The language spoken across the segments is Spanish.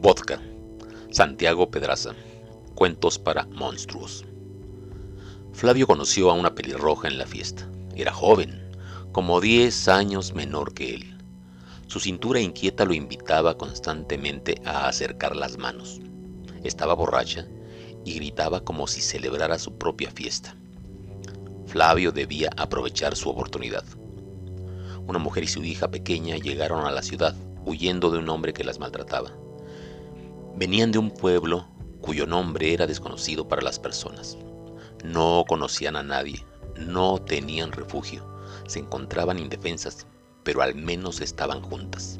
Vodka. Santiago Pedraza. Cuentos para monstruos. Flavio conoció a una pelirroja en la fiesta. Era joven, como 10 años menor que él. Su cintura inquieta lo invitaba constantemente a acercar las manos. Estaba borracha y gritaba como si celebrara su propia fiesta. Flavio debía aprovechar su oportunidad. Una mujer y su hija pequeña llegaron a la ciudad huyendo de un hombre que las maltrataba. Venían de un pueblo cuyo nombre era desconocido para las personas. No conocían a nadie, no tenían refugio, se encontraban indefensas, pero al menos estaban juntas.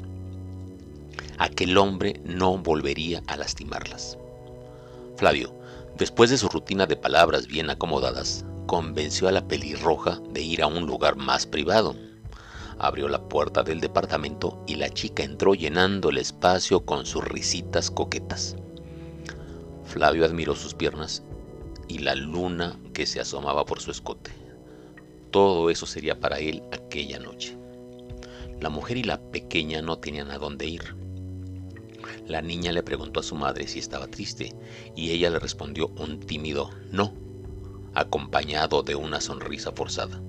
Aquel hombre no volvería a lastimarlas. Flavio, después de su rutina de palabras bien acomodadas, convenció a la pelirroja de ir a un lugar más privado. Abrió la puerta del departamento y la chica entró llenando el espacio con sus risitas coquetas. Flavio admiró sus piernas y la luna que se asomaba por su escote. Todo eso sería para él aquella noche. La mujer y la pequeña no tenían a dónde ir. La niña le preguntó a su madre si estaba triste y ella le respondió un tímido no, acompañado de una sonrisa forzada.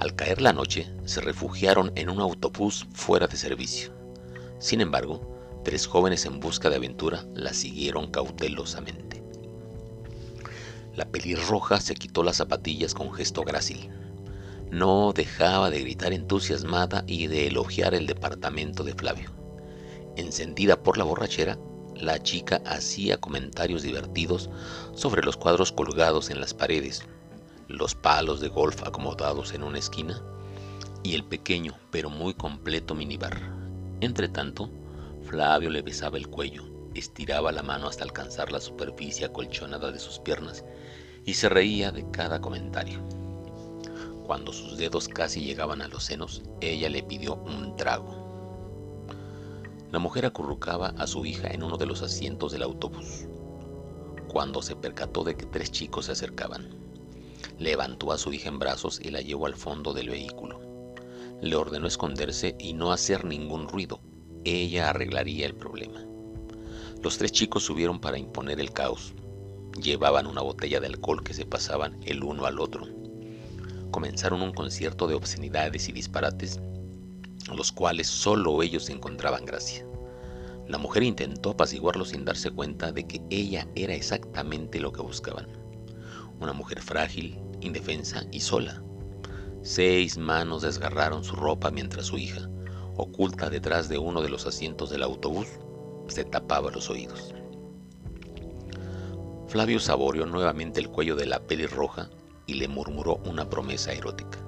Al caer la noche, se refugiaron en un autobús fuera de servicio. Sin embargo, tres jóvenes en busca de aventura la siguieron cautelosamente. La pelirroja se quitó las zapatillas con gesto grácil. No dejaba de gritar entusiasmada y de elogiar el departamento de Flavio. Encendida por la borrachera, la chica hacía comentarios divertidos sobre los cuadros colgados en las paredes, los palos de golf acomodados en una esquina y el pequeño pero muy completo minibar. Entre tanto, Flavio le besaba el cuello, estiraba la mano hasta alcanzar la superficie acolchonada de sus piernas y se reía de cada comentario. Cuando sus dedos casi llegaban a los senos, ella le pidió un trago. La mujer acurrucaba a su hija en uno de los asientos del autobús, cuando se percató de que tres chicos se acercaban. Levantó a su hija en brazos y la llevó al fondo del vehículo. Le ordenó esconderse y no hacer ningún ruido. Ella arreglaría el problema. Los tres chicos subieron para imponer el caos. Llevaban una botella de alcohol que se pasaban el uno al otro. Comenzaron un concierto de obscenidades y disparates, los cuales solo ellos encontraban gracia. La mujer intentó apaciguarlo sin darse cuenta de que ella era exactamente lo que buscaban. Una mujer frágil, indefensa y sola. Seis manos desgarraron su ropa mientras su hija, oculta detrás de uno de los asientos del autobús, se tapaba los oídos. Flavio saboreó nuevamente el cuello de la pelirroja y le murmuró una promesa erótica.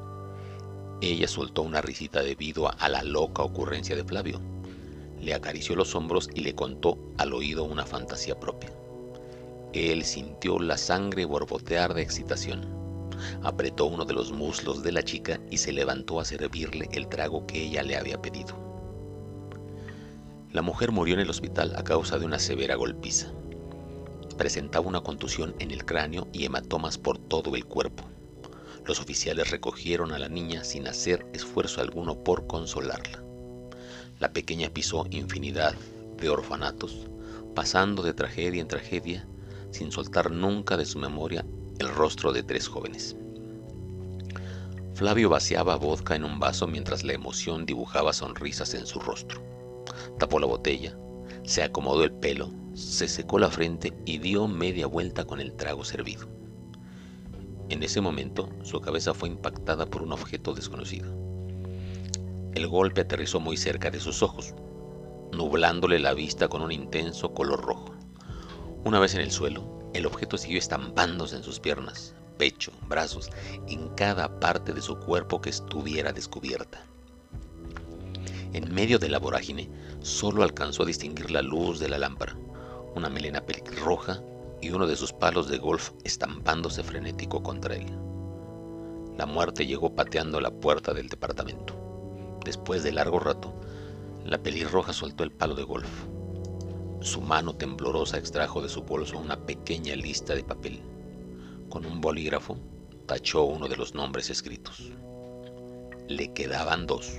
Ella soltó una risita debido a la loca ocurrencia de Flavio. Le acarició los hombros y le contó al oído una fantasía propia. Él sintió la sangre borbotear de excitación. Apretó uno de los muslos de la chica y se levantó a servirle el trago que ella le había pedido. La mujer murió en el hospital a causa de una severa golpiza. Presentaba una contusión en el cráneo y hematomas por todo el cuerpo. Los oficiales recogieron a la niña sin hacer esfuerzo alguno por consolarla. La pequeña pisó infinidad de orfanatos, pasando de tragedia en tragedia sin soltar nunca de su memoria el rostro de tres jóvenes. Flavio vaciaba vodka en un vaso mientras la emoción dibujaba sonrisas en su rostro. Tapó la botella, se acomodó el pelo, se secó la frente y dio media vuelta con el trago servido. En ese momento su cabeza fue impactada por un objeto desconocido. El golpe aterrizó muy cerca de sus ojos, nublándole la vista con un intenso color rojo. Una vez en el suelo, el objeto siguió estampándose en sus piernas, pecho, brazos, en cada parte de su cuerpo que estuviera descubierta. En medio de la vorágine, solo alcanzó a distinguir la luz de la lámpara, una melena pelirroja y uno de sus palos de golf estampándose frenético contra él. La muerte llegó pateando la puerta del departamento. Después de largo rato, la pelirroja soltó el palo de golf. Su mano temblorosa extrajo de su bolso una pequeña lista de papel. Con un bolígrafo tachó uno de los nombres escritos. Le quedaban dos.